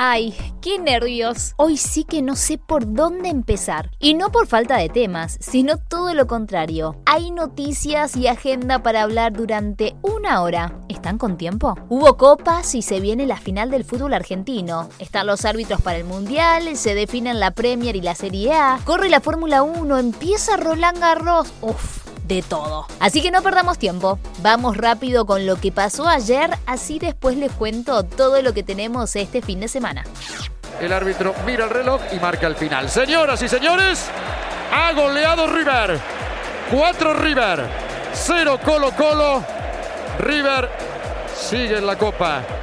Ay, qué nervios. Hoy sí que no sé por dónde empezar. Y no por falta de temas, sino todo lo contrario. Hay noticias y agenda para hablar durante una hora. ¿Están con tiempo? Hubo copas y se viene la final del fútbol argentino. Están los árbitros para el Mundial, se definen la Premier y la Serie A. Corre la Fórmula 1, empieza Roland Garros. Uf, de todo. Así que no perdamos tiempo, vamos rápido con lo que pasó ayer, así después les cuento todo lo que tenemos este fin de semana. El árbitro mira el reloj y marca el final. Señoras y señores, ha goleado River. 4 River, 0 Colo Colo. River sigue en la copa.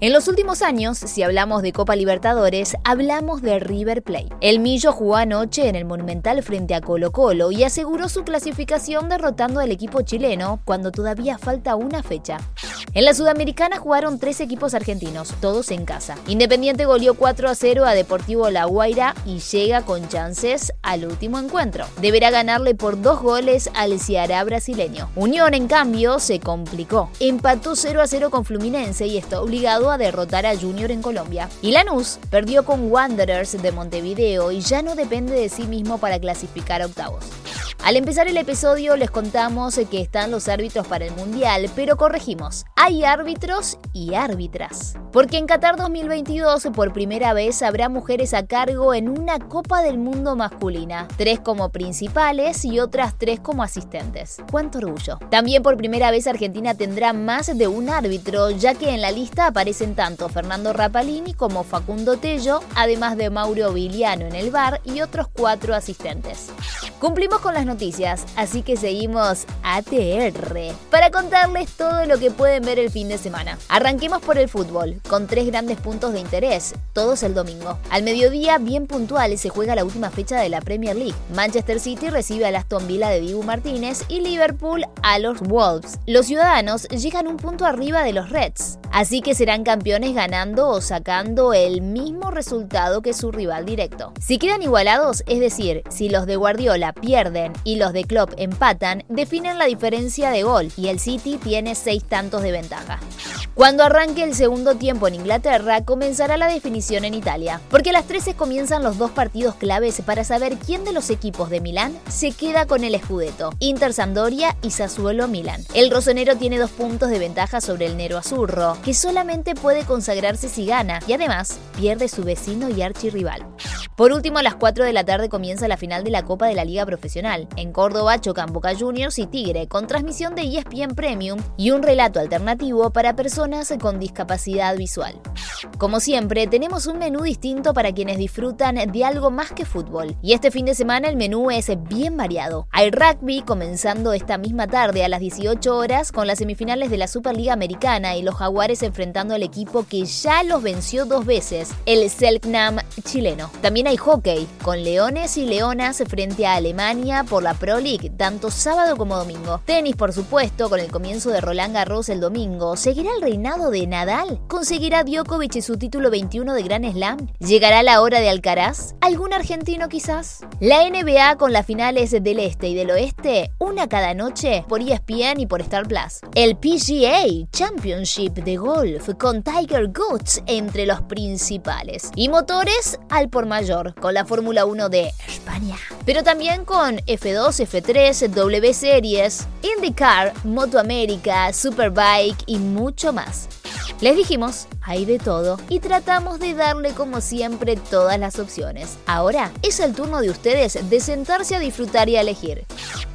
En los últimos años, si hablamos de Copa Libertadores, hablamos de River Plate. El Millo jugó anoche en el Monumental frente a Colo Colo y aseguró su clasificación derrotando al equipo chileno cuando todavía falta una fecha. En la Sudamericana jugaron tres equipos argentinos, todos en casa. Independiente goleó 4 a 0 a Deportivo La Guaira y llega con chances al último encuentro. Deberá ganarle por dos goles al Ceará brasileño. Unión, en cambio, se complicó. Empató 0 a 0 con Fluminense y está obligado a derrotar a Junior en Colombia. Y Lanús perdió con Wanderers de Montevideo y ya no depende de sí mismo para clasificar a octavos. Al empezar el episodio les contamos que están los árbitros para el Mundial, pero corregimos, hay árbitros y árbitras. Porque en Qatar 2022 por primera vez habrá mujeres a cargo en una Copa del Mundo masculina, tres como principales y otras tres como asistentes. ¡Cuánto orgullo! También por primera vez Argentina tendrá más de un árbitro, ya que en la lista aparecen tanto Fernando Rapalini como Facundo Tello, además de Mauro Viliano en el bar y otros cuatro asistentes. Cumplimos con las noticias, así que seguimos ATR para contarles todo lo que pueden ver el fin de semana. Arranquemos por el fútbol, con tres grandes puntos de interés, todos el domingo. Al mediodía, bien puntual, se juega la última fecha de la Premier League. Manchester City recibe al Aston Villa de Dibu Martínez y Liverpool a los Wolves. Los ciudadanos llegan un punto arriba de los Reds, así que serán campeones ganando o sacando el mismo resultado que su rival directo. Si quedan igualados, es decir, si los de Guardiola pierden y los de Klopp empatan, definen la diferencia de gol y el City tiene seis tantos de ventaja. Cuando arranque el segundo tiempo en Inglaterra, comenzará la definición en Italia, porque a las 13 comienzan los dos partidos claves para saber quién de los equipos de Milán se queda con el Scudetto, Inter Sampdoria y Sassuolo Milán. El rosonero tiene dos puntos de ventaja sobre el Nero Azurro, que solamente puede consagrarse si gana y además pierde su vecino y archirrival. Por último, a las 4 de la tarde comienza la final de la Copa de la Liga Profesional. En Córdoba chocan Boca Juniors y Tigre, con transmisión de ESPN Premium y un relato alternativo para personas con discapacidad visual. Como siempre, tenemos un menú distinto para quienes disfrutan de algo más que fútbol. Y este fin de semana el menú es bien variado. Hay rugby comenzando esta misma tarde a las 18 horas con las semifinales de la Superliga Americana y los Jaguares enfrentando al equipo que ya los venció dos veces, el Selknam chileno. También hockey, con leones y leonas frente a Alemania por la Pro League, tanto sábado como domingo. Tenis, por supuesto, con el comienzo de Roland Garros el domingo. ¿Seguirá el reinado de Nadal? ¿Conseguirá Djokovic su título 21 de Grand Slam? ¿Llegará la hora de Alcaraz? ¿Algún argentino quizás? La NBA con las finales del este y del oeste, una cada noche por ESPN y por Star Plus. El PGA Championship de golf con Tiger Woods entre los principales. Y motores al por mayor con la Fórmula 1 de España. Pero también con F2, F3, W Series, IndyCar, Moto América, Superbike y mucho más. Les dijimos, hay de todo y tratamos de darle como siempre todas las opciones. Ahora es el turno de ustedes de sentarse a disfrutar y a elegir.